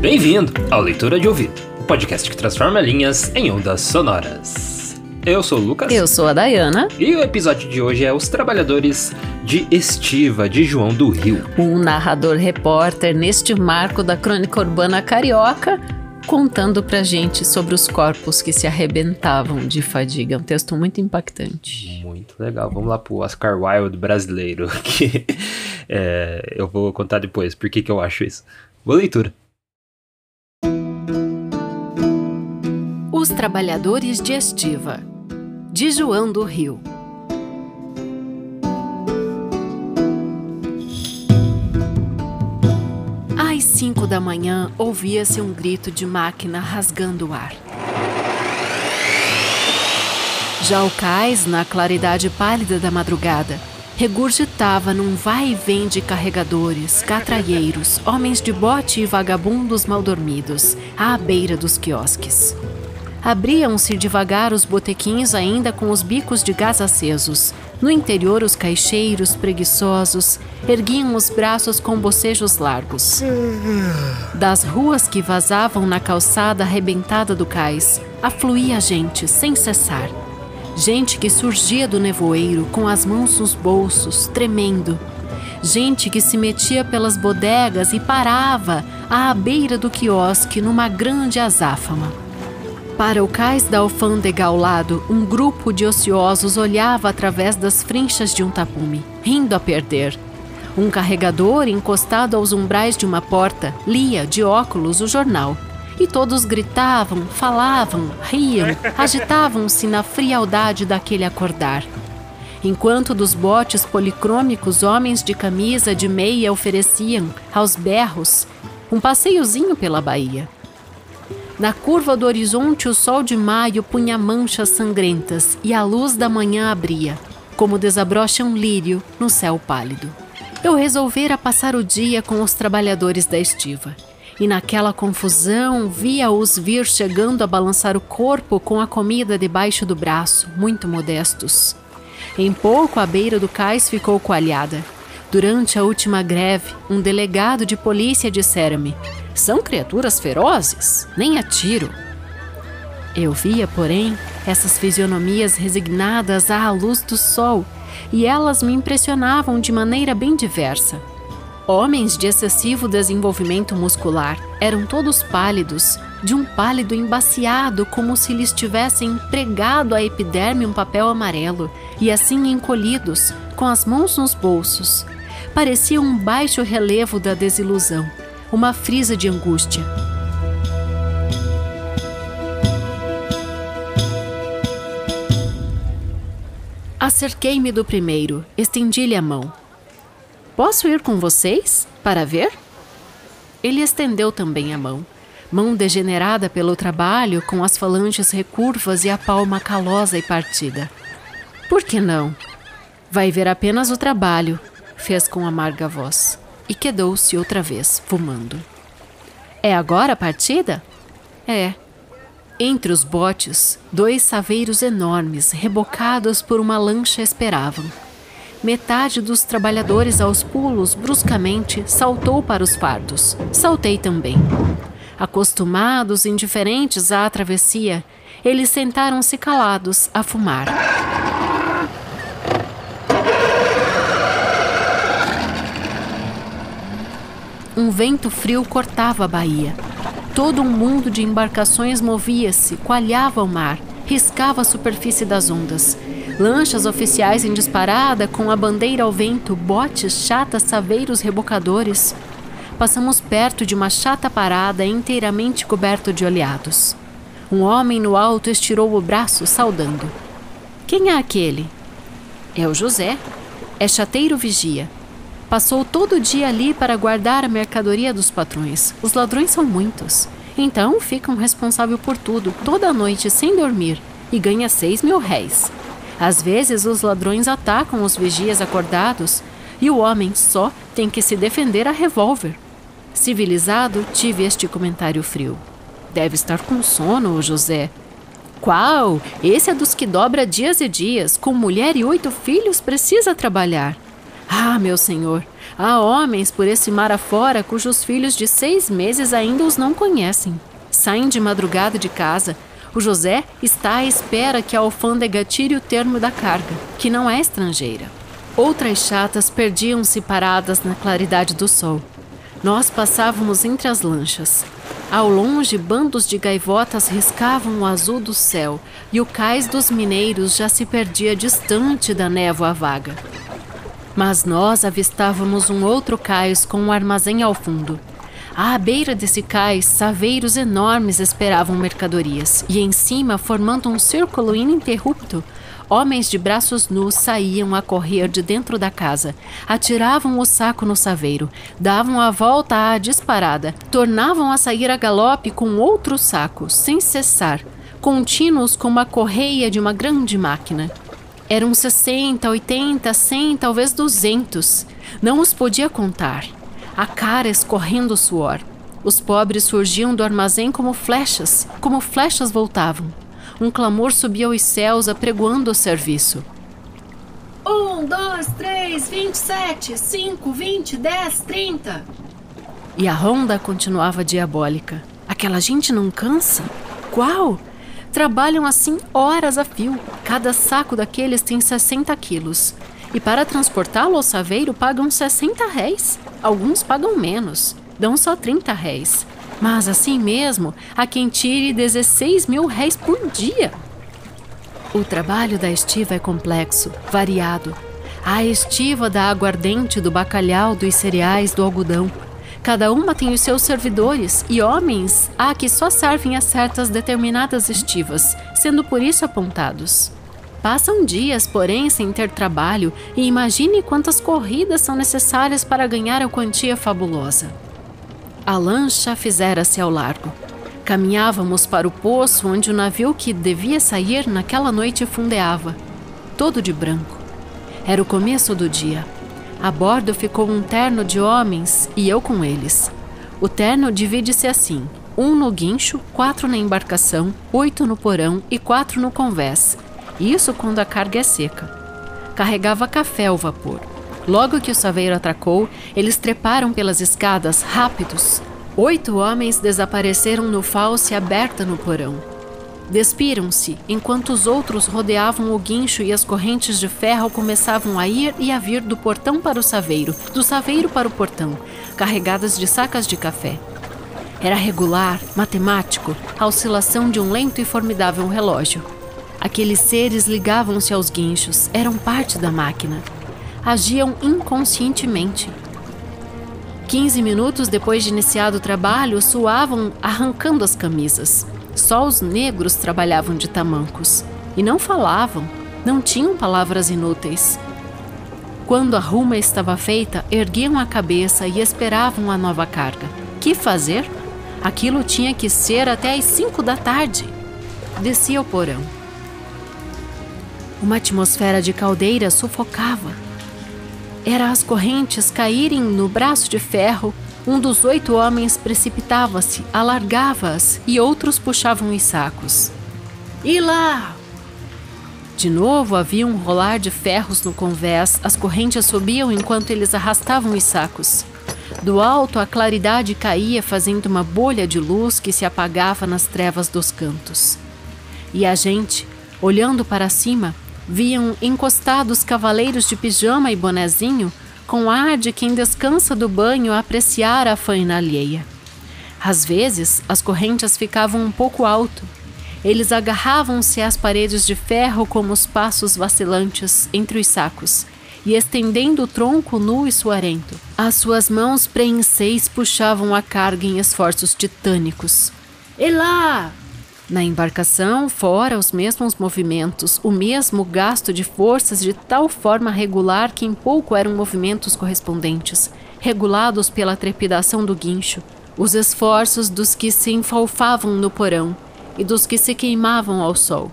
Bem-vindo ao Leitura de Ouvido, o podcast que transforma linhas em ondas sonoras. Eu sou o Lucas. Eu sou a Dayana. E o episódio de hoje é Os Trabalhadores de Estiva, de João do Rio. Um narrador repórter neste marco da crônica urbana carioca contando pra gente sobre os corpos que se arrebentavam de fadiga. Um texto muito impactante. Muito legal. Vamos lá pro Oscar Wilde brasileiro, que é, eu vou contar depois por que, que eu acho isso. Boa leitura. Os Trabalhadores de Estiva, de João do Rio. Às cinco da manhã, ouvia-se um grito de máquina rasgando o ar. Já o cais, na claridade pálida da madrugada, regurgitava num vai e vem de carregadores, catraieiros, homens de bote e vagabundos mal dormidos, à beira dos quiosques. Abriam-se devagar os botequins ainda com os bicos de gás acesos. No interior, os caixeiros, preguiçosos, erguiam os braços com bocejos largos. Das ruas que vazavam na calçada arrebentada do cais, afluía gente sem cessar. Gente que surgia do nevoeiro com as mãos nos bolsos, tremendo. Gente que se metia pelas bodegas e parava à beira do quiosque numa grande azáfama. Para o cais da alfândega ao lado, um grupo de ociosos olhava através das frinchas de um tapume, rindo a perder. Um carregador, encostado aos umbrais de uma porta, lia, de óculos, o jornal. E todos gritavam, falavam, riam, agitavam-se na frialdade daquele acordar. Enquanto dos botes policrômicos homens de camisa de meia ofereciam, aos berros, um passeiozinho pela baía. Na curva do horizonte, o sol de maio punha manchas sangrentas e a luz da manhã abria, como desabrocha um lírio no céu pálido. Eu resolvera passar o dia com os trabalhadores da estiva. E naquela confusão via-os vir chegando a balançar o corpo com a comida debaixo do braço, muito modestos. Em pouco a beira do cais ficou coalhada. Durante a última greve, um delegado de polícia dissera-me: são criaturas ferozes, nem a tiro. Eu via, porém, essas fisionomias resignadas à luz do sol, e elas me impressionavam de maneira bem diversa. Homens de excessivo desenvolvimento muscular eram todos pálidos, de um pálido embaciado, como se lhes tivessem pregado à epiderme um papel amarelo, e assim encolhidos, com as mãos nos bolsos. Parecia um baixo relevo da desilusão uma frisa de angústia. Acerquei-me do primeiro, estendi-lhe a mão. Posso ir com vocês para ver? Ele estendeu também a mão, mão degenerada pelo trabalho, com as falanges recurvas e a palma calosa e partida. Por que não? Vai ver apenas o trabalho, fez com amarga voz e quedou-se outra vez, fumando. É agora a partida? É. Entre os botes, dois saveiros enormes, rebocados por uma lancha, esperavam. Metade dos trabalhadores aos pulos, bruscamente, saltou para os fardos. Saltei também. Acostumados, indiferentes à travessia, eles sentaram-se calados a fumar. Um vento frio cortava a baía. Todo um mundo de embarcações movia-se, coalhava o mar, riscava a superfície das ondas. Lanchas oficiais em disparada, com a bandeira ao vento, botes, chatas, saveiros, rebocadores. Passamos perto de uma chata parada inteiramente coberto de oleados. Um homem no alto estirou o braço, saudando. Quem é aquele? É o José. É chateiro vigia. Passou todo o dia ali para guardar a mercadoria dos patrões. Os ladrões são muitos. Então ficam responsável por tudo, toda noite, sem dormir, e ganha seis mil réis. Às vezes os ladrões atacam os vigias acordados e o homem só tem que se defender a revólver. Civilizado, tive este comentário frio. Deve estar com sono, José. Qual? Esse é dos que dobra dias e dias, com mulher e oito filhos, precisa trabalhar. Ah, meu senhor, há homens por esse mar afora cujos filhos de seis meses ainda os não conhecem. Saem de madrugada de casa. O José está à espera que a alfândega tire o termo da carga, que não é estrangeira. Outras chatas perdiam-se paradas na claridade do sol. Nós passávamos entre as lanchas. Ao longe, bandos de gaivotas riscavam o azul do céu e o cais dos mineiros já se perdia distante da névoa vaga. Mas nós avistávamos um outro cais com um armazém ao fundo. À beira desse cais, saveiros enormes esperavam mercadorias, e em cima, formando um círculo ininterrupto, Homens de braços nus saíam a correr de dentro da casa, atiravam o saco no saveiro, davam a volta à disparada, tornavam a sair a galope com outro saco, sem cessar, contínuos como a correia de uma grande máquina. Eram 60, 80, 100, talvez 200. Não os podia contar. A cara escorrendo suor. Os pobres surgiam do armazém como flechas, como flechas voltavam um clamor subia aos céus apregoando o serviço. Um, dois, três, vinte e sete, cinco, vinte, dez, trinta. E a ronda continuava diabólica. Aquela gente não cansa? Qual? Trabalham assim horas a fio. Cada saco daqueles tem 60 quilos. E para transportá-lo ao saveiro pagam 60 réis. Alguns pagam menos, dão só 30 réis. Mas assim mesmo, há quem tire 16 mil réis por dia. O trabalho da estiva é complexo, variado. Há a estiva da aguardente, do bacalhau, dos cereais, do algodão. Cada uma tem os seus servidores e homens há que só servem a certas determinadas estivas, sendo por isso apontados. Passam dias, porém, sem ter trabalho e imagine quantas corridas são necessárias para ganhar a quantia fabulosa. A lancha fizera-se ao largo. Caminhávamos para o poço onde o navio que devia sair naquela noite fundeava, todo de branco. Era o começo do dia. A bordo ficou um terno de homens e eu com eles. O terno divide-se assim: um no guincho, quatro na embarcação, oito no porão e quatro no convés. Isso quando a carga é seca. Carregava café ao vapor. Logo que o saveiro atracou, eles treparam pelas escadas, rápidos. Oito homens desapareceram no false aberta no porão. Despiram-se, enquanto os outros rodeavam o guincho e as correntes de ferro começavam a ir e a vir do portão para o saveiro, do saveiro para o portão, carregadas de sacas de café. Era regular, matemático, a oscilação de um lento e formidável relógio. Aqueles seres ligavam-se aos guinchos, eram parte da máquina agiam inconscientemente. Quinze minutos depois de iniciado o trabalho, suavam arrancando as camisas. Só os negros trabalhavam de tamancos. E não falavam, não tinham palavras inúteis. Quando a ruma estava feita, erguiam a cabeça e esperavam a nova carga. Que fazer? Aquilo tinha que ser até às cinco da tarde. Descia ao porão. Uma atmosfera de caldeira sufocava era as correntes caírem no braço de ferro, um dos oito homens precipitava-se, alargava-as e outros puxavam os sacos. E lá! De novo havia um rolar de ferros no convés, as correntes subiam enquanto eles arrastavam os sacos. Do alto, a claridade caía, fazendo uma bolha de luz que se apagava nas trevas dos cantos. E a gente, olhando para cima, viam encostados cavaleiros de pijama e bonezinho, com ar de quem descansa do banho a apreciar a faina alheia. Às vezes, as correntes ficavam um pouco alto. Eles agarravam-se às paredes de ferro como os passos vacilantes entre os sacos, e estendendo o tronco nu e suarento, as suas mãos preenseis puxavam a carga em esforços titânicos. Elá! Na embarcação, fora os mesmos movimentos, o mesmo gasto de forças de tal forma regular que em pouco eram movimentos correspondentes, regulados pela trepidação do guincho, os esforços dos que se enfalfavam no porão e dos que se queimavam ao sol.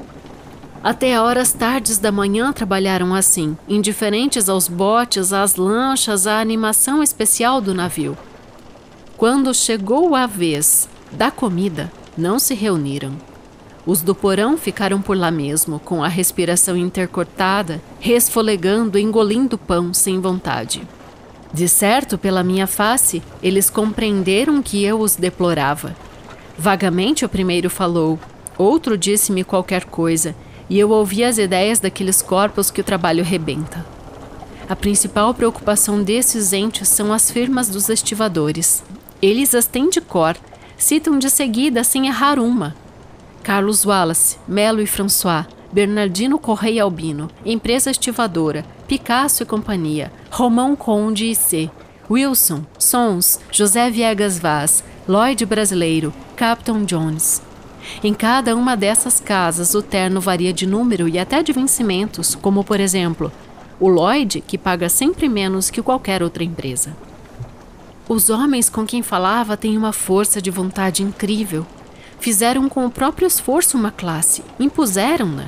Até horas tardes da manhã trabalharam assim, indiferentes aos botes, às lanchas, à animação especial do navio. Quando chegou a vez da comida, não se reuniram. Os do porão ficaram por lá mesmo, com a respiração intercortada resfolegando engolindo pão sem vontade. De certo, pela minha face, eles compreenderam que eu os deplorava. Vagamente o primeiro falou, outro disse-me qualquer coisa, e eu ouvi as ideias daqueles corpos que o trabalho rebenta. A principal preocupação desses entes são as firmas dos estivadores. Eles as têm de cor, citam de seguida sem errar uma. Carlos Wallace, Melo e François, Bernardino Correia Albino, Empresa Estivadora, Picasso e Companhia, Romão Conde e C, Wilson, Sons, José Viegas Vaz, Lloyd Brasileiro, Captain Jones. Em cada uma dessas casas, o terno varia de número e até de vencimentos, como por exemplo, o Lloyd, que paga sempre menos que qualquer outra empresa. Os homens com quem falava têm uma força de vontade incrível. Fizeram com o próprio esforço uma classe, impuseram-na.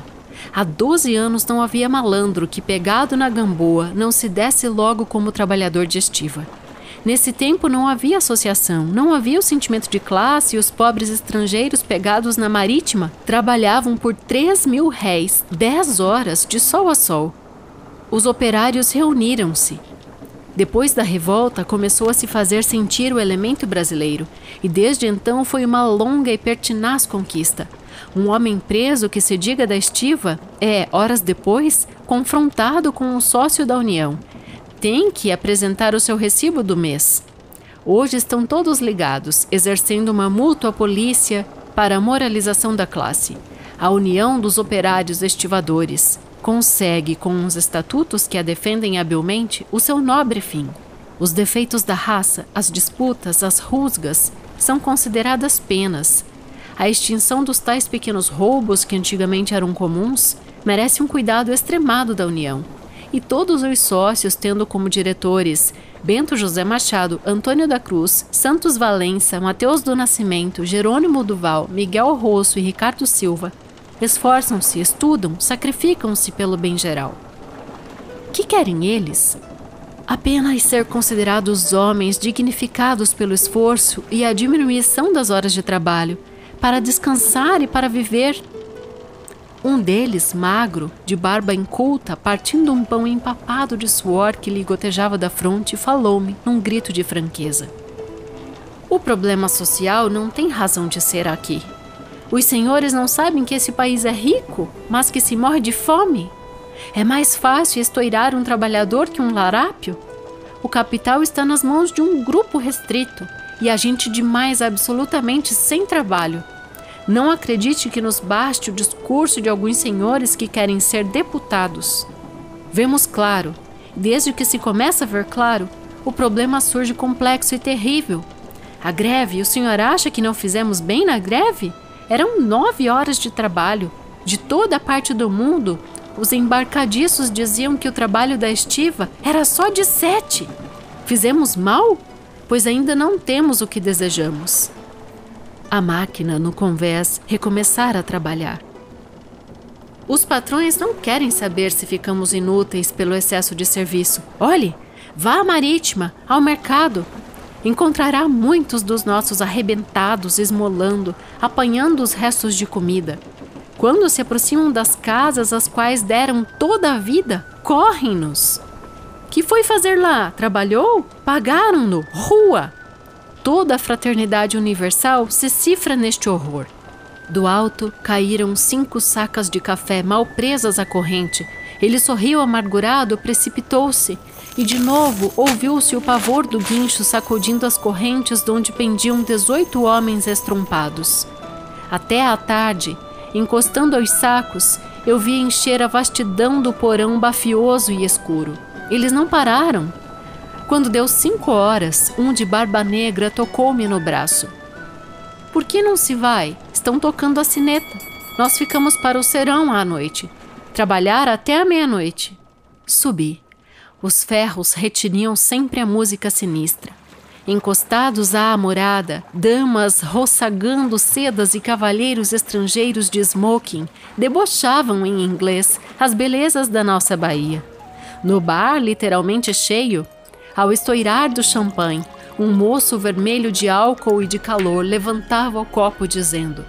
Há 12 anos não havia malandro que, pegado na gamboa, não se desse logo como trabalhador de estiva. Nesse tempo não havia associação, não havia o sentimento de classe e os pobres estrangeiros pegados na marítima trabalhavam por 3 mil réis, 10 horas, de sol a sol. Os operários reuniram-se. Depois da revolta, começou a se fazer sentir o elemento brasileiro, e desde então foi uma longa e pertinaz conquista. Um homem preso que se diga da estiva é, horas depois, confrontado com um sócio da União. Tem que apresentar o seu recibo do mês. Hoje estão todos ligados, exercendo uma mútua polícia para a moralização da classe. A União dos Operários Estivadores consegue, com os estatutos que a defendem habilmente, o seu nobre fim. Os defeitos da raça, as disputas, as rusgas, são consideradas penas. A extinção dos tais pequenos roubos que antigamente eram comuns merece um cuidado extremado da União. E todos os sócios, tendo como diretores Bento José Machado, Antônio da Cruz, Santos Valença, Mateus do Nascimento, Jerônimo Duval, Miguel Rosso e Ricardo Silva, esforçam-se, estudam, sacrificam-se pelo bem geral. Que querem eles? Apenas ser considerados homens dignificados pelo esforço e a diminuição das horas de trabalho, para descansar e para viver. Um deles, magro, de barba inculta, partindo um pão empapado de suor que lhe gotejava da fronte, falou-me num grito de franqueza. O problema social não tem razão de ser aqui. Os senhores não sabem que esse país é rico, mas que se morre de fome? É mais fácil estoirar um trabalhador que um larápio? O capital está nas mãos de um grupo restrito e a gente demais absolutamente sem trabalho. Não acredite que nos baste o discurso de alguns senhores que querem ser deputados. Vemos claro, desde que se começa a ver claro, o problema surge complexo e terrível. A greve, o senhor acha que não fizemos bem na greve? Eram nove horas de trabalho. De toda a parte do mundo, os embarcadiços diziam que o trabalho da estiva era só de sete. Fizemos mal? Pois ainda não temos o que desejamos. A máquina, no convés, recomeçara a trabalhar. Os patrões não querem saber se ficamos inúteis pelo excesso de serviço. Olhe, vá à marítima, ao mercado, encontrará muitos dos nossos arrebentados esmolando, apanhando os restos de comida. Quando se aproximam das casas às quais deram toda a vida, correm-nos. Que foi fazer lá? Trabalhou? Pagaram-no? Rua! Toda a fraternidade universal se cifra neste horror. Do alto caíram cinco sacas de café mal presas à corrente. Ele sorriu amargurado, precipitou-se e de novo ouviu-se o pavor do guincho sacudindo as correntes de onde pendiam dezoito homens estrompados. Até à tarde, encostando aos sacos, eu vi encher a vastidão do porão bafioso e escuro. Eles não pararam. Quando deu cinco horas, um de barba negra tocou-me no braço. Por que não se vai? Estão tocando a sineta. Nós ficamos para o serão à noite. Trabalhar até a meia-noite. Subi. Os ferros retiniam sempre a música sinistra. Encostados à morada, damas roçagando sedas e cavalheiros estrangeiros de smoking debochavam em inglês as belezas da nossa Bahia. No bar, literalmente cheio, ao estoirar do champanhe, um moço vermelho de álcool e de calor levantava o copo dizendo: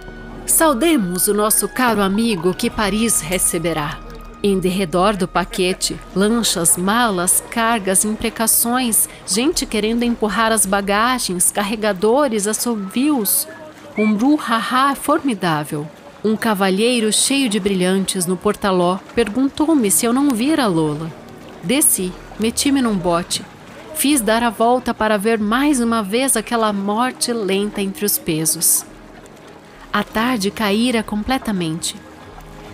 Saudemos o nosso caro amigo que Paris receberá. Em derredor do paquete, lanchas, malas, cargas, imprecações, gente querendo empurrar as bagagens, carregadores, assovios. Um brouhaha formidável. Um cavalheiro cheio de brilhantes no portaló perguntou-me se eu não vira Lola. Desci, meti-me num bote. Fiz dar a volta para ver mais uma vez aquela morte lenta entre os pesos. A tarde caíra completamente.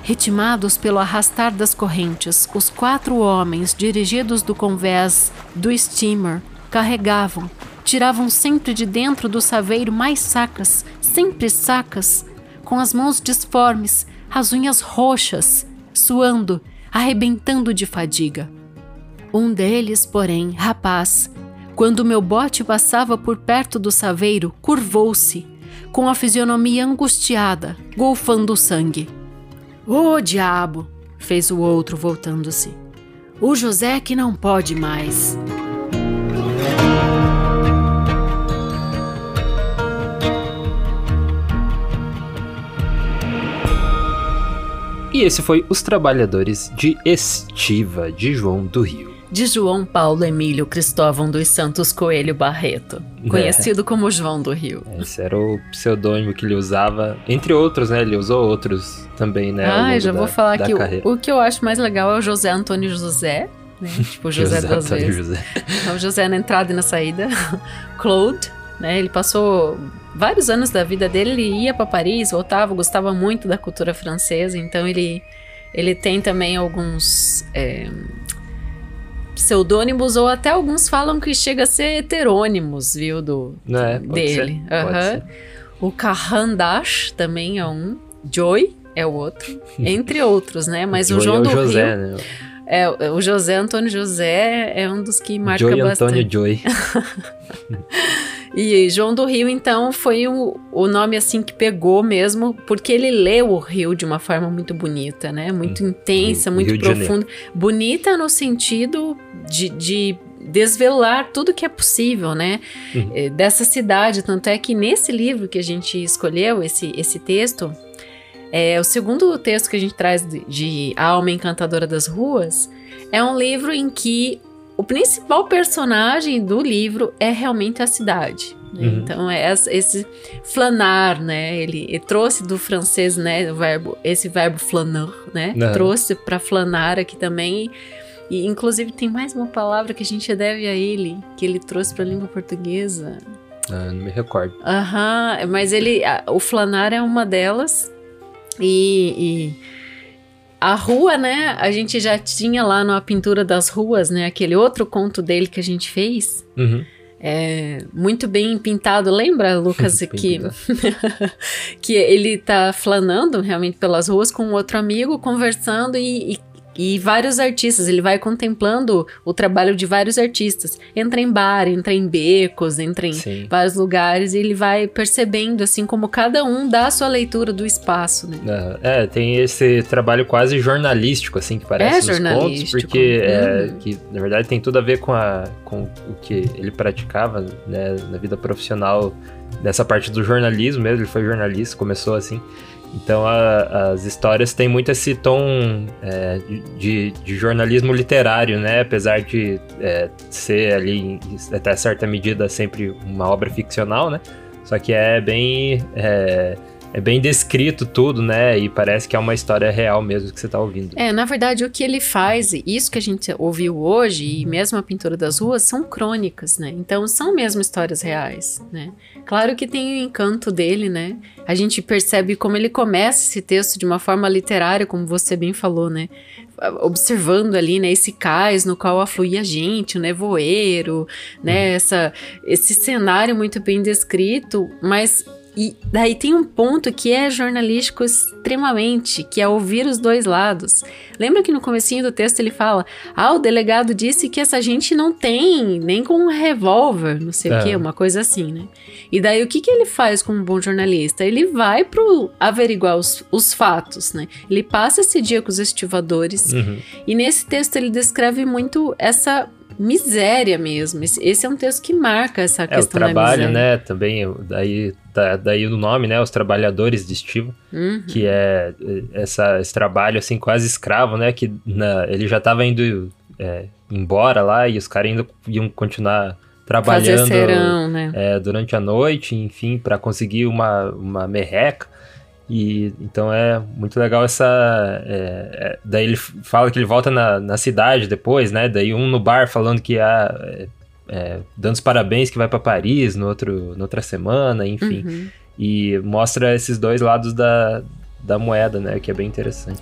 Ritmados pelo arrastar das correntes, os quatro homens, dirigidos do convés do steamer, carregavam, tiravam sempre de dentro do saveiro mais sacas, sempre sacas, com as mãos disformes, as unhas roxas, suando, arrebentando de fadiga. Um deles, porém, rapaz, quando meu bote passava por perto do saveiro, curvou-se, com a fisionomia angustiada, golfando sangue. Ô oh, diabo! fez o outro, voltando-se. O José que não pode mais. E esse foi Os Trabalhadores de Estiva, de João do Rio de João Paulo Emílio Cristóvão dos Santos Coelho Barreto, é. conhecido é. como João do Rio. Esse era o pseudônimo que ele usava, entre outros, né? Ele usou outros também, né? Ah, já da, vou falar que o, o, que eu acho mais legal é o José Antônio José, né? Tipo, José, José duas vezes. José. Então, o José na entrada e na saída. Claude, né? Ele passou vários anos da vida dele, ele ia para Paris, voltava, gostava muito da cultura francesa, então ele ele tem também alguns é, pseudônimos ou até alguns falam que chega a ser heterônimos, viu, do é, dele. Uhum. O Kahandash também é um, Joy é o outro, entre outros, né? Mas o João é o do José, Rio, né? É, o José Antônio José é um dos que marca Joy bastante. Antônio Joy. E João do Rio, então, foi o, o nome assim que pegou mesmo, porque ele leu o Rio de uma forma muito bonita, né? Muito hum, intensa, muito profunda. Bonita no sentido de, de desvelar tudo que é possível, né? Uhum. Eh, dessa cidade. Tanto é que nesse livro que a gente escolheu, esse, esse texto, é o segundo texto que a gente traz de, de A Alma Encantadora das Ruas, é um livro em que o principal personagem do livro é realmente a cidade. Né? Uhum. Então é esse flanar, né? Ele, ele, trouxe do francês, né? O verbo, esse verbo flaner, né? Uhum. Trouxe para flanar aqui também. E inclusive tem mais uma palavra que a gente deve a ele, que ele trouxe para a língua portuguesa. Ah, não me recordo. Aham, uhum, mas ele, o flanar é uma delas. e, e a rua, né? A gente já tinha lá na pintura das ruas, né? Aquele outro conto dele que a gente fez. Uhum. É, muito bem pintado. Lembra, Lucas, que, que ele tá flanando realmente pelas ruas com outro amigo, conversando e, e e vários artistas, ele vai contemplando o trabalho de vários artistas. Entra em bar, entra em becos, entra em Sim. vários lugares e ele vai percebendo, assim, como cada um dá a sua leitura do espaço, né? É, tem esse trabalho quase jornalístico, assim, que parece é nos contos, porque é, uhum. que, na verdade, tem tudo a ver com, a, com o que ele praticava, né, na vida profissional, dessa parte do jornalismo mesmo, ele foi jornalista, começou assim. Então a, as histórias têm muito esse tom é, de, de, jornalismo literário, né? Apesar de é, ser ali, até certa medida, sempre uma obra ficcional, né? Só que é bem. É, é bem descrito tudo, né? E parece que é uma história real mesmo que você está ouvindo. É, na verdade, o que ele faz, isso que a gente ouviu hoje, e mesmo a pintura das ruas, são crônicas, né? Então são mesmo histórias reais, né? Claro que tem o encanto dele, né? A gente percebe como ele começa esse texto de uma forma literária, como você bem falou, né? observando ali, né, esse cais no qual afluía gente, o nevoeiro, né, uhum. essa, esse cenário muito bem descrito, mas e daí tem um ponto que é jornalístico extremamente, que é ouvir os dois lados. Lembra que no comecinho do texto ele fala: "Ah, o delegado disse que essa gente não tem nem com um revólver, não sei é. o quê, uma coisa assim, né?" E daí o que que ele faz como um bom jornalista? Ele vai pro averiguar os, os fatos, né? Ele passa esse dia com os estivadores. Uhum. E nesse texto ele descreve muito essa miséria mesmo. Esse, é um texto que marca essa é, questão o trabalho, né? Também, daí, daí o nome, né? Os trabalhadores de Estivo, uhum. que é essa, esse trabalho, assim, quase escravo, né? Que na, ele já estava indo é, embora lá e os caras ainda iam continuar trabalhando serão, né? é, durante a noite, enfim, para conseguir uma, uma merreca. E então é muito legal essa. É, é, daí ele fala que ele volta na, na cidade depois, né? Daí um no bar falando que ah, é, é, dando os parabéns que vai para Paris no outro, na outra semana, enfim. Uhum. E mostra esses dois lados da, da moeda, né? Que é bem interessante.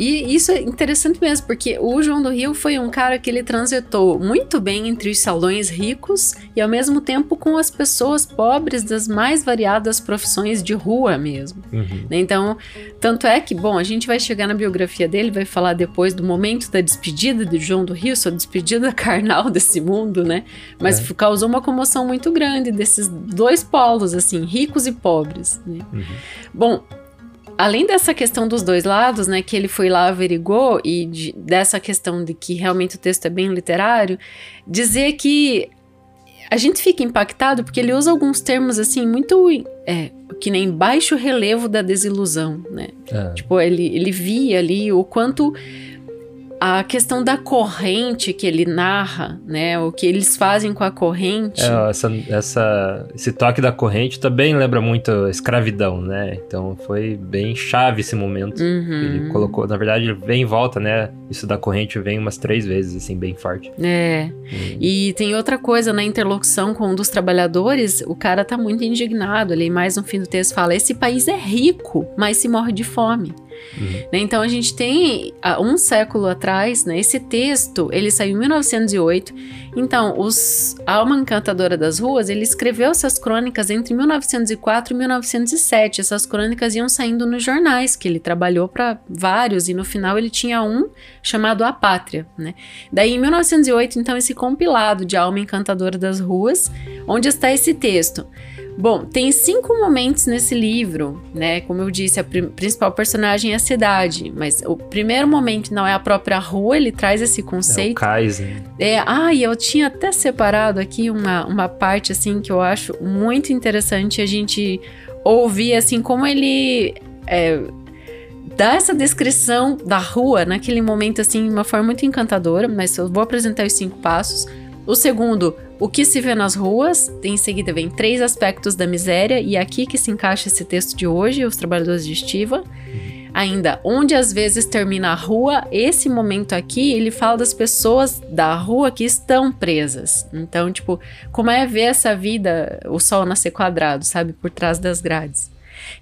E isso é interessante mesmo, porque o João do Rio foi um cara que ele transitou muito bem entre os salões ricos e ao mesmo tempo com as pessoas pobres das mais variadas profissões de rua mesmo. Uhum. Então, tanto é que, bom, a gente vai chegar na biografia dele, vai falar depois do momento da despedida de João do Rio, sua despedida carnal desse mundo, né? Mas é. causou uma comoção muito grande desses dois polos, assim, ricos e pobres. Né? Uhum. Bom, além dessa questão dos dois lados, né, que ele foi lá averigou e de, dessa questão de que realmente o texto é bem literário, dizer que a gente fica impactado porque ele usa alguns termos assim muito é, que nem baixo relevo da desilusão, né? É. Tipo, ele, ele via ali o quanto a questão da corrente que ele narra, né? O que eles fazem com a corrente. É, essa, essa, esse toque da corrente também lembra muito a escravidão, né? Então foi bem chave esse momento. Uhum. Ele colocou, na verdade, ele vem em volta, né? Isso da corrente vem umas três vezes, assim, bem forte. É. Uhum. E tem outra coisa na interlocução com um dos trabalhadores, o cara tá muito indignado. Ele mais no fim do texto fala: esse país é rico, mas se morre de fome. Uhum. Né? Então a gente tem um século atrás, né, esse texto, ele saiu em 1908. Então, os Alma Encantadora das Ruas, ele escreveu essas crônicas entre 1904 e 1907. Essas crônicas iam saindo nos jornais, que ele trabalhou para vários e no final ele tinha um chamado A Pátria, né? Daí em 1908, então esse compilado de Alma Encantadora das Ruas, onde está esse texto. Bom, tem cinco momentos nesse livro, né? Como eu disse, a principal personagem é a cidade, mas o primeiro momento não é a própria rua, ele traz esse conceito. É o cais, né? É, ah, e eu tinha até separado aqui uma, uma parte, assim, que eu acho muito interessante a gente ouvir, assim, como ele... É, dá essa descrição da rua naquele momento, assim, de uma forma muito encantadora, mas eu vou apresentar os cinco passos. O segundo, o que se vê nas ruas, em seguida vem três aspectos da miséria, e é aqui que se encaixa esse texto de hoje, os trabalhadores de estiva. Ainda, onde às vezes termina a rua, esse momento aqui, ele fala das pessoas da rua que estão presas. Então, tipo, como é ver essa vida, o sol nascer quadrado, sabe, por trás das grades.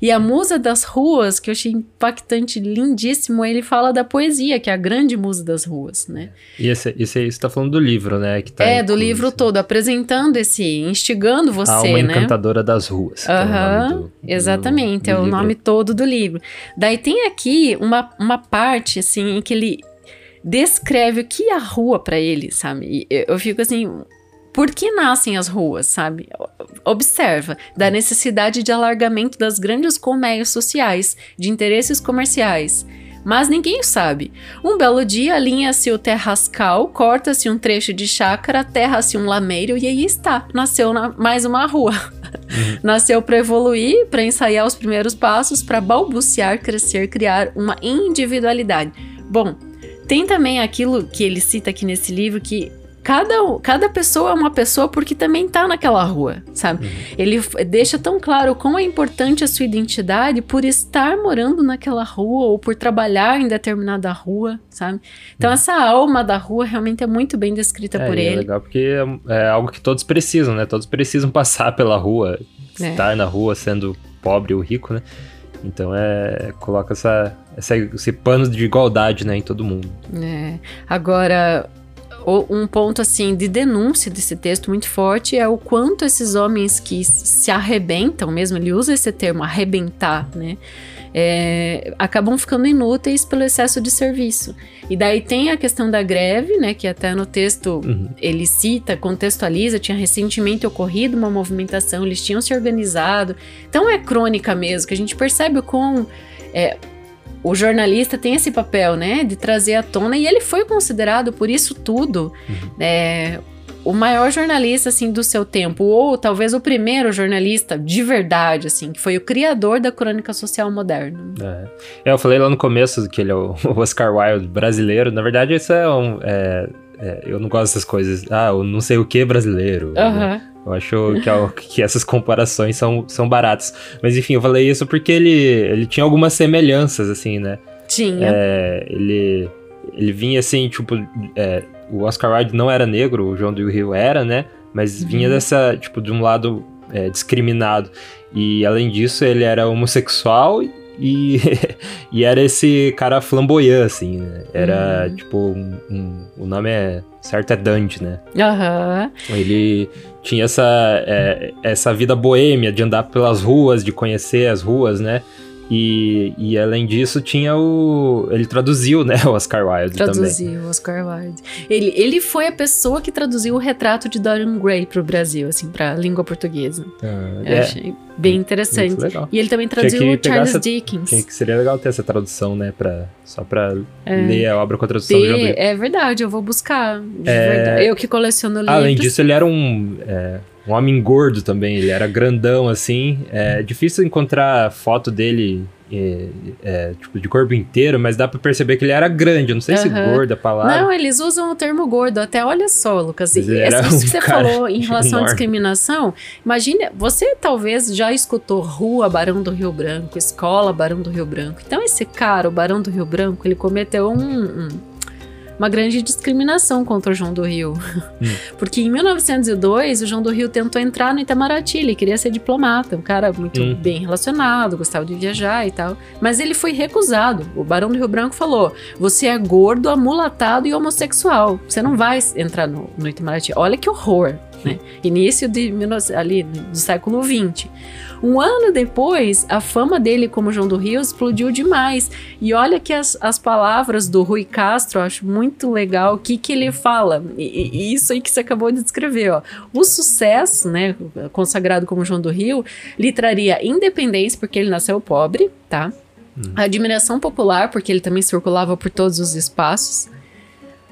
E a musa das ruas, que eu achei impactante, lindíssimo, ele fala da poesia, que é a grande musa das ruas, né? E esse, esse você tá falando do livro, né? Que tá é, do livro todo, apresentando esse, instigando você, a alma né? encantadora das ruas. Aham, é exatamente, do, do é o livro. nome todo do livro. Daí tem aqui uma, uma parte, assim, em que ele descreve o que é a rua para ele, sabe? E eu fico assim, por que nascem as ruas, sabe? Observa, da necessidade de alargamento das grandes colmeias sociais, de interesses comerciais. Mas ninguém sabe. Um belo dia alinha-se o terrascal, corta-se um trecho de chácara, terra-se um lameiro e aí está, nasceu mais uma rua. Uhum. Nasceu para evoluir, para ensaiar os primeiros passos, para balbuciar, crescer, criar uma individualidade. Bom, tem também aquilo que ele cita aqui nesse livro que cada, cada pessoa é uma pessoa porque também tá naquela rua, sabe? Uhum. Ele deixa tão claro como é importante a sua identidade por estar morando naquela rua ou por trabalhar em determinada rua, sabe? Então, uhum. essa alma da rua realmente é muito bem descrita é, por ele. É legal porque é, é, algo que todos precisam, né? Todos precisam passar pela rua, é. estar na rua sendo pobre ou rico, né? Então é coloca essa, essa, esse pano de igualdade né, em todo mundo. É. Agora, um ponto assim de denúncia desse texto muito forte é o quanto esses homens que se arrebentam mesmo, ele usa esse termo arrebentar, né? É, acabam ficando inúteis pelo excesso de serviço. E daí tem a questão da greve, né, que até no texto uhum. ele cita, contextualiza, tinha recentemente ocorrido uma movimentação, eles tinham se organizado. Então é crônica mesmo, que a gente percebe com é, o jornalista tem esse papel, né, de trazer à tona, e ele foi considerado por isso tudo, uhum. é, o maior jornalista, assim, do seu tempo, ou talvez o primeiro jornalista de verdade, assim, que foi o criador da crônica social moderna. É, é eu falei lá no começo que ele é o Oscar Wilde brasileiro, na verdade isso é um... É, é, eu não gosto dessas coisas, ah, eu não sei o que brasileiro, uhum. né? Eu acho que, que, essas comparações são, são baratas. Mas enfim, eu falei isso porque ele, ele tinha algumas semelhanças, assim, né? Tinha. É, ele, ele vinha assim, tipo. É, o Oscar Wilde não era negro, o João do Rio era, né? Mas uhum. vinha dessa, tipo, de um lado é, discriminado. E além disso, ele era homossexual e, e era esse cara flamboyant, assim, né? Era, uhum. tipo, um, um, o nome é certo é Dante, né? Aham. Uhum. Ele tinha essa, é, essa vida boêmia de andar pelas ruas, de conhecer as ruas, né? E, e além disso, tinha o. Ele traduziu, né, o Oscar Wilde traduziu também. Traduziu o Oscar Wilde. Ele, ele foi a pessoa que traduziu o retrato de Dorian Gray pro Brasil, assim, pra língua portuguesa. Ah, Eu é. achei bem interessante. E ele também traduziu o Charles essa, Dickens. Que seria legal ter essa tradução, né, pra, só pra é. ler a obra com a tradução ter, do João É verdade, eu vou buscar. É... Eu que coleciono livros. Além disso, ele era um. É um homem gordo também, ele era grandão assim. É difícil encontrar foto dele é, é, tipo, de corpo inteiro, mas dá pra perceber que ele era grande. Eu não sei uhum. se gordo é a palavra. Não, eles usam o termo gordo. Até olha só, Lucas. Isso um que você falou em relação enorme. à discriminação. Imagine, você talvez já escutou Rua Barão do Rio Branco, Escola Barão do Rio Branco. Então, esse cara, o Barão do Rio Branco, ele cometeu um, um uma grande discriminação contra o João do Rio. Hum. Porque em 1902, o João do Rio tentou entrar no Itamaraty, ele queria ser diplomata, um cara muito hum. bem relacionado, gostava de viajar e tal. Mas ele foi recusado. O Barão do Rio Branco falou: você é gordo, amulatado e homossexual. Você não vai entrar no, no Itamaraty. Olha que horror. Né? Início de, ali, do século XX. Um ano depois, a fama dele como João do Rio explodiu demais. E olha que as, as palavras do Rui Castro, eu acho muito legal o que, que ele fala. E, e isso aí que você acabou de descrever, ó. O sucesso, né, consagrado como João do Rio, lhe traria independência, porque ele nasceu pobre, tá? Hum. A admiração popular, porque ele também circulava por todos os espaços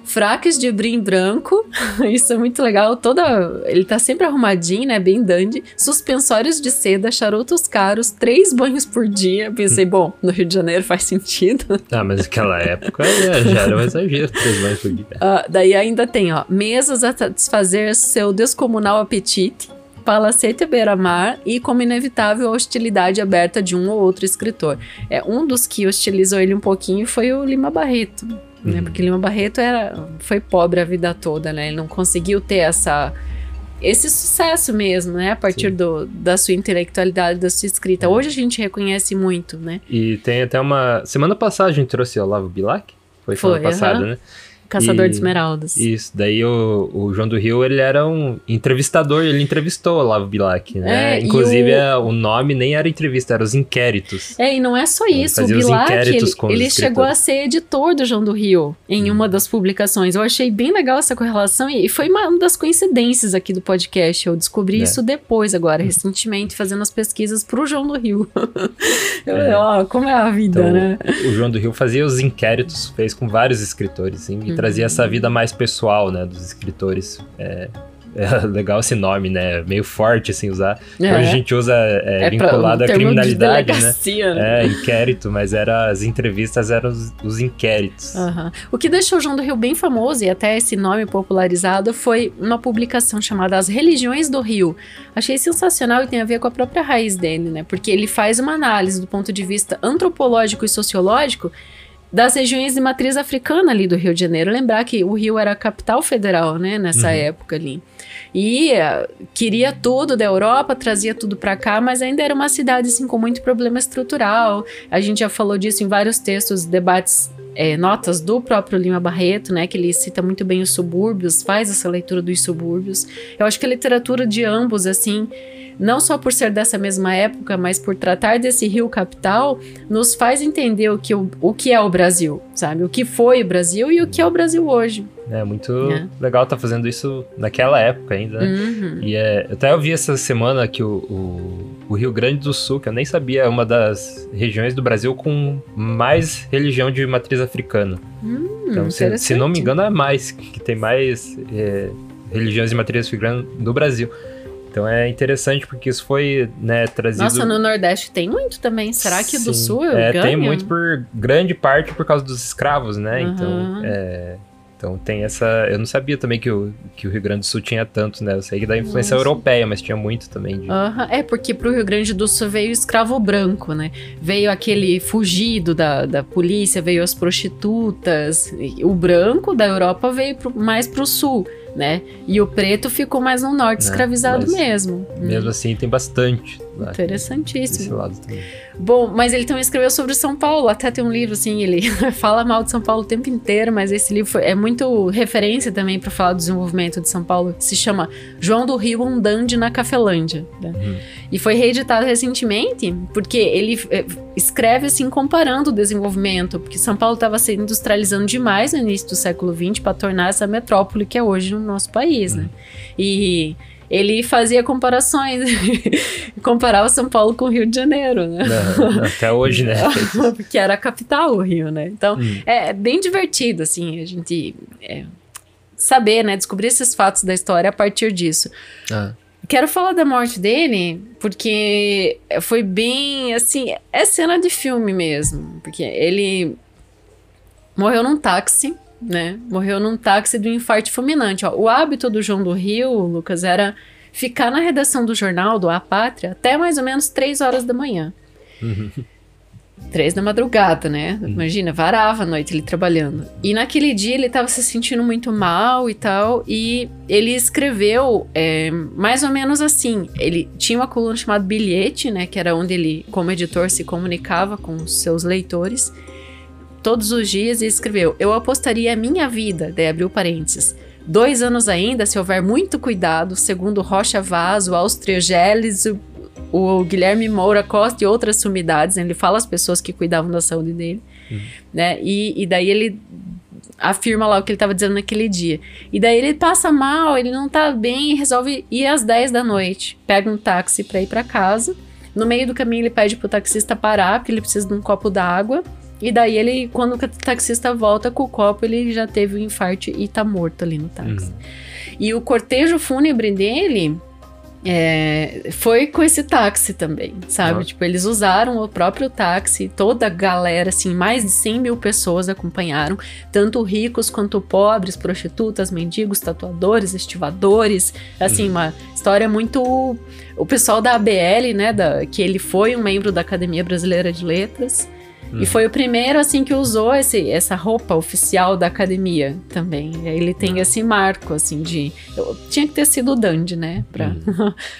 fracos de brim branco, isso é muito legal, toda, ele tá sempre arrumadinho, né, bem dandy, suspensórios de seda, charutos caros, três banhos por dia, pensei, bom, no Rio de Janeiro faz sentido. Ah, mas naquela época já era um exagero, três banhos por dia. Uh, daí ainda tem, ó, mesas a satisfazer seu descomunal apetite, palacete beira-mar e como inevitável a hostilidade aberta de um ou outro escritor. É um dos que hostilizou ele um pouquinho foi o Lima Barreto né? Uhum. Porque Lima Barreto era, foi pobre a vida toda, né? Ele não conseguiu ter essa esse sucesso mesmo, né? A partir do, da sua intelectualidade, da sua escrita. Hoje a gente reconhece muito, né? E tem até uma... Semana passada a gente trouxe o Olavo Bilac. Foi, foi semana passada, né? Caçador e, de Esmeraldas. Isso, daí o, o, João do Rio, ele era um entrevistador, ele entrevistou o Olavo Bilac, né? É, Inclusive, o... É, o... nome nem era entrevista, era os inquéritos. É, e não é só isso, o Bilac, ele, ele chegou a ser editor do João do Rio em hum. uma das publicações. Eu achei bem legal essa correlação e foi uma das coincidências aqui do podcast. Eu descobri é. isso depois, agora, recentemente, fazendo as pesquisas pro João do Rio. Eu, é. Ó, como é a vida, então, né? O João do Rio fazia os inquéritos, fez com vários escritores, assim, e trazia essa vida mais pessoal, né, dos escritores. É, é legal esse nome, né? Meio forte, assim, usar. É. Hoje a gente usa é, é vinculado à criminalidade, né? né? É, inquérito, mas era, as entrevistas eram os, os inquéritos. Uhum. O que deixou o João do Rio bem famoso, e até esse nome popularizado, foi uma publicação chamada As Religiões do Rio. Achei sensacional e tem a ver com a própria raiz dele, né? Porque ele faz uma análise do ponto de vista antropológico e sociológico das regiões de matriz africana ali do Rio de Janeiro. Lembrar que o Rio era a capital federal, né, nessa uhum. época ali. E uh, queria tudo da Europa, trazia tudo para cá, mas ainda era uma cidade assim com muito problema estrutural. A gente já falou disso em vários textos, debates é, notas do próprio Lima Barreto, né, que ele cita muito bem os subúrbios, faz essa leitura dos subúrbios. Eu acho que a literatura de ambos, assim, não só por ser dessa mesma época, mas por tratar desse rio capital, nos faz entender o que, o, o que é o Brasil, sabe? O que foi o Brasil e o que é o Brasil hoje. É muito é. legal estar tá fazendo isso naquela época ainda, né? Uhum. E é, eu até ouvi essa semana que o, o, o, Rio Grande do Sul, que eu nem sabia, é uma das regiões do Brasil com mais religião de matriz africana. Hum, então, se, se, não me engano, é mais, que tem mais é, religiões de matriz africana no Brasil. Então é interessante porque isso foi né, trazido. Nossa, no Nordeste tem muito também. Será que Sim, do Sul é, ganha? Tem muito por grande parte por causa dos escravos, né? Uhum. Então, é, então tem essa. Eu não sabia também que o, que o Rio Grande do Sul tinha tanto, né? Eu sei que da influência Nossa. europeia, mas tinha muito também. De... Uhum. É, porque pro Rio Grande do Sul veio o escravo branco, né? Veio aquele fugido da, da polícia, veio as prostitutas. O branco da Europa veio pro, mais pro sul né? E o preto ficou mais no norte, é, escravizado mesmo. Mesmo hum. assim, tem bastante. Interessantíssimo. lado também. Bom, mas ele também escreveu sobre São Paulo, até tem um livro assim, ele fala mal de São Paulo o tempo inteiro, mas esse livro foi, é muito referência também para falar do desenvolvimento de São Paulo, se chama João do Rio Andande na Cafelândia. Né? Uhum. E foi reeditado recentemente, porque ele é, escreve assim comparando o desenvolvimento, porque São Paulo estava se industrializando demais no início do século XX para tornar essa metrópole que é hoje no nosso país, né? uhum. né? E ele fazia comparações, comparava São Paulo com o Rio de Janeiro, né? Não, até hoje, né? Porque era a capital o Rio, né? Então, hum. é bem divertido, assim, a gente é, saber, né? Descobrir esses fatos da história a partir disso. Ah. Quero falar da morte dele, porque foi bem, assim, é cena de filme mesmo. Porque ele morreu num táxi né? Morreu num táxi do infarto fulminante. Ó, o hábito do João do Rio, Lucas, era ficar na redação do jornal, do A Pátria, até mais ou menos três horas da manhã. Uhum. Três da madrugada, né? Uhum. Imagina, varava a noite ele trabalhando. E naquele dia ele estava se sentindo muito mal e tal, e ele escreveu é, mais ou menos assim. Ele tinha uma coluna chamada Bilhete, né? Que era onde ele, como editor, se comunicava com os seus leitores todos os dias e escreveu: Eu apostaria a minha vida, daí abriu parênteses. Dois anos ainda, se houver muito cuidado, segundo Rocha Vaz, o Áustria Geles, o, o, Guilherme Moura Costa e outras sumidades, né? ele fala as pessoas que cuidavam da saúde dele, uhum. né? E, e daí ele afirma lá o que ele estava dizendo naquele dia. E daí ele passa mal, ele não tá bem e resolve ir às 10 da noite. Pega um táxi para ir para casa. No meio do caminho ele pede pro taxista parar, porque ele precisa de um copo d'água. E daí ele, quando o taxista volta com o copo, ele já teve um infarto e tá morto ali no táxi. Uhum. E o cortejo fúnebre dele é, foi com esse táxi também, sabe? Tipo, eles usaram o próprio táxi, toda a galera, assim, mais de 100 mil pessoas acompanharam, tanto ricos quanto pobres, prostitutas, mendigos, tatuadores, estivadores, assim, uhum. uma história muito... O pessoal da ABL, né, da, que ele foi um membro da Academia Brasileira de Letras, Hum. E foi o primeiro, assim, que usou esse, essa roupa oficial da academia também. Ele tem hum. esse marco, assim, de. Eu, tinha que ter sido o Dandy, né? Pra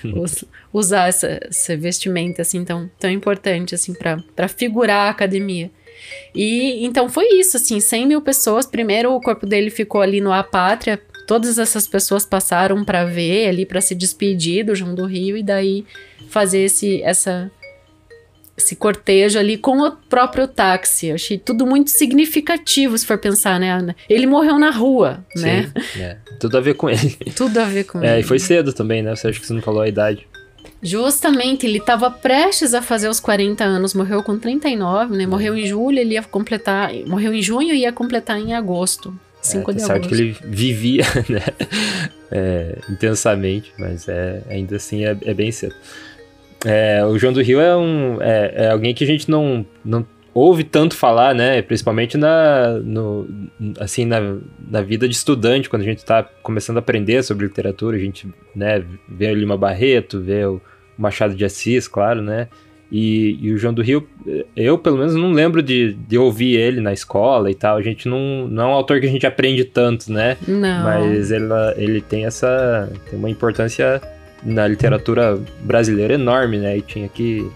hum. usar essa, essa vestimenta, assim, tão, tão importante, assim, pra, pra figurar a academia. E então foi isso, assim, 100 mil pessoas. Primeiro o corpo dele ficou ali no Apátria. Todas essas pessoas passaram para ver ali, para se despedir do João do Rio e daí fazer esse, essa esse cortejo ali com o próprio táxi. Eu achei tudo muito significativo, se for pensar, né? Ele morreu na rua, Sim, né? É. Tudo a ver com ele. Tudo a ver com é, ele. E foi cedo também, né? Você acha que você não falou a idade. Justamente, ele estava prestes a fazer os 40 anos, morreu com 39, né? Morreu em julho, ele ia completar. Morreu em junho e ia completar em agosto. 5 é, tá de certo agosto. que ele vivia, né? É, intensamente, mas é, ainda assim é, é bem cedo. É, o João do Rio é, um, é, é, alguém que a gente não, não ouve tanto falar, né? Principalmente na, no, assim, na, na vida de estudante, quando a gente está começando a aprender sobre literatura, a gente né, vê o Lima Barreto, vê o Machado de Assis, claro, né? E, e, o João do Rio, eu pelo menos não lembro de, de ouvir ele na escola e tal. A gente não, não é um autor que a gente aprende tanto, né? Não. Mas ele, ele tem essa. tem uma importância na literatura brasileira enorme, né? E tinha que.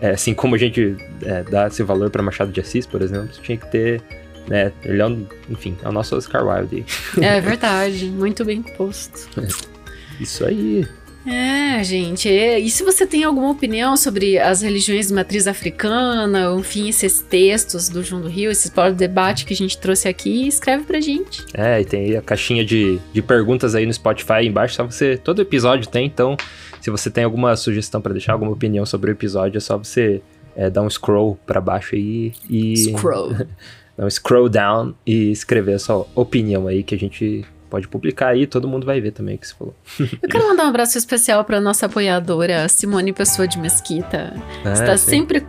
É, assim como a gente é, dá esse valor para Machado de Assis, por exemplo, tinha que ter. Né, ele é, um, enfim, é o nosso Oscar Wilde. É verdade, muito bem posto. Isso aí. É, gente. E se você tem alguma opinião sobre as religiões de matriz africana, enfim, esses textos do João do Rio, esse debate que a gente trouxe aqui, escreve pra gente. É, e tem aí a caixinha de, de perguntas aí no Spotify embaixo, só você. Todo episódio tem, então, se você tem alguma sugestão para deixar, alguma opinião sobre o episódio, é só você é, dar um scroll para baixo aí e. Scroll. dar um scroll down e escrever a sua opinião aí que a gente pode publicar aí, todo mundo vai ver também o que você falou. Eu quero mandar um abraço especial para nossa apoiadora, Simone Pessoa de Mesquita. Ah, Está sim. sempre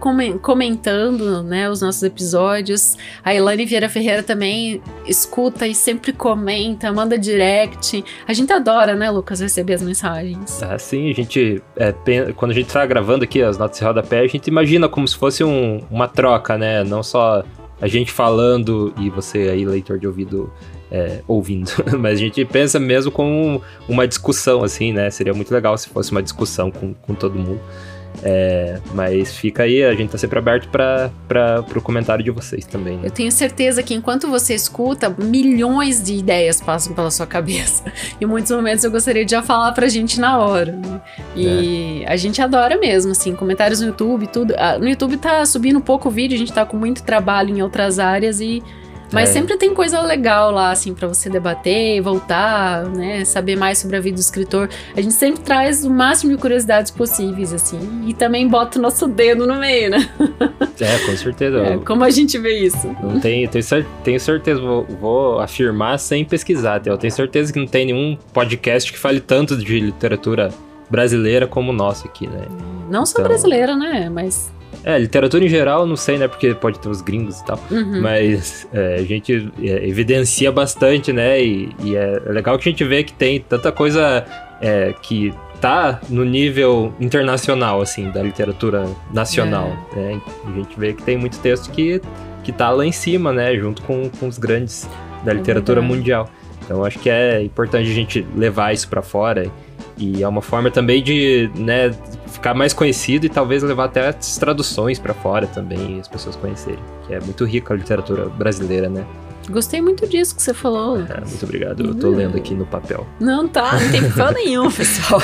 comentando, né, os nossos episódios. A Elane Vieira Ferreira também escuta e sempre comenta, manda direct. A gente adora, né, Lucas, receber as mensagens. Ah, sim, a gente, é, quando a gente tá gravando aqui as notas de rodapé, a gente imagina como se fosse um, uma troca, né, não só a gente falando e você aí, leitor de ouvido, é, ouvindo. Mas a gente pensa mesmo como uma discussão, assim, né? Seria muito legal se fosse uma discussão com, com todo mundo. É, mas fica aí, a gente tá sempre aberto para o comentário de vocês também. Né? Eu tenho certeza que enquanto você escuta, milhões de ideias passam pela sua cabeça. Em muitos momentos eu gostaria de já falar pra gente na hora. Né? E é. a gente adora mesmo, assim, comentários no YouTube, tudo. Ah, no YouTube tá subindo um pouco o vídeo, a gente tá com muito trabalho em outras áreas e mas é. sempre tem coisa legal lá, assim, para você debater, voltar, né? Saber mais sobre a vida do escritor. A gente sempre traz o máximo de curiosidades possíveis, assim. E também bota o nosso dedo no meio, né? É, com certeza. É, como a gente vê isso? Não tenho, tenho, tenho certeza, vou, vou afirmar sem pesquisar. Eu tenho certeza que não tem nenhum podcast que fale tanto de literatura brasileira como o nosso aqui, né? Não só então... brasileira, né? Mas é, literatura em geral, não sei, né? Porque pode ter os gringos e tal. Uhum. Mas é, a gente é, evidencia bastante, né? E, e, é legal que a gente vê que tem tanta coisa é, que tá no nível internacional, assim, da literatura nacional. É. Né? A gente vê que tem muito texto que, que tá lá em cima, né? Junto com, com os grandes da é literatura mundial. Então acho que é importante a gente levar isso para fora e é uma forma também de, né, ficar mais conhecido e talvez levar até as traduções para fora também, as pessoas conhecerem. Que é muito rica a literatura brasileira, né? Gostei muito disso que você falou. É, muito obrigado. Eu tô lendo aqui no papel. Não tá, não tem papel nenhum, pessoal.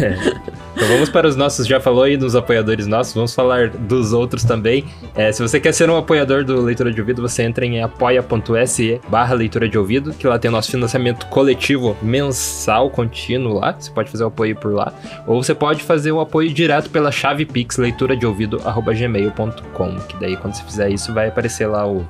é. Então vamos para os nossos, já falou aí dos apoiadores nossos, vamos falar dos outros também. É, se você quer ser um apoiador do Leitura de Ouvido, você entra em apoia.se barra leitura de ouvido, que lá tem o nosso financiamento coletivo mensal contínuo lá, você pode fazer o apoio por lá, ou você pode fazer o apoio direto pela chave pix leitura de ouvido gmail.com, que daí quando você fizer isso vai aparecer lá o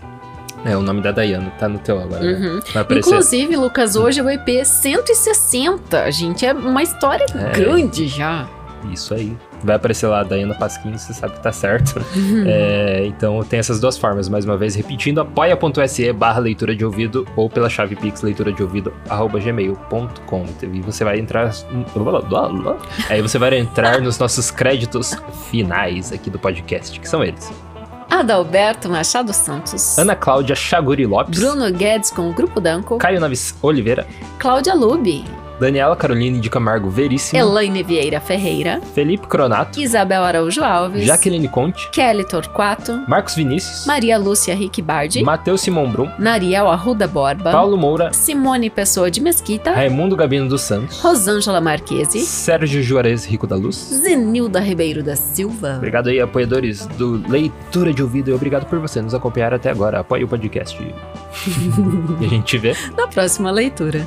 é, o nome da Dayana tá no teu agora. Né? Uhum. Né? Inclusive, Lucas, hoje é o EP 160, gente. É uma história é. grande já. Isso aí. Vai aparecer lá a Dayana Pasquim, você sabe que tá certo. Uhum. É, então tem essas duas formas, mais uma vez, repetindo, apoia.se barra leitura de ouvido ou pela chave pix leitura de ouvido arroba gmail.com. E você vai entrar. Aí você vai entrar nos nossos créditos finais aqui do podcast, que são eles. Adalberto Machado Santos. Ana Cláudia Chaguri Lopes. Bruno Guedes com o Grupo Danco. Caio Naves Oliveira. Cláudia Lube. Daniela Caroline de Camargo Veríssimo, Elaine Vieira Ferreira, Felipe Cronato, Isabel Araújo Alves, Jaqueline Conte, Kelly Torquato, Marcos Vinícius, Maria Lúcia Rick Bardi, Matheus Simão Brum, Nariel Arruda Borba, Paulo Moura, Simone Pessoa de Mesquita, Raimundo Gabino dos Santos, Rosângela Marquesi, Sérgio Juarez Rico da Luz, Zenilda Ribeiro da Silva. Obrigado aí, apoiadores do Leitura de Ouvido. E obrigado por você nos acompanhar até agora. Apoie o podcast. e a gente vê. Na próxima leitura.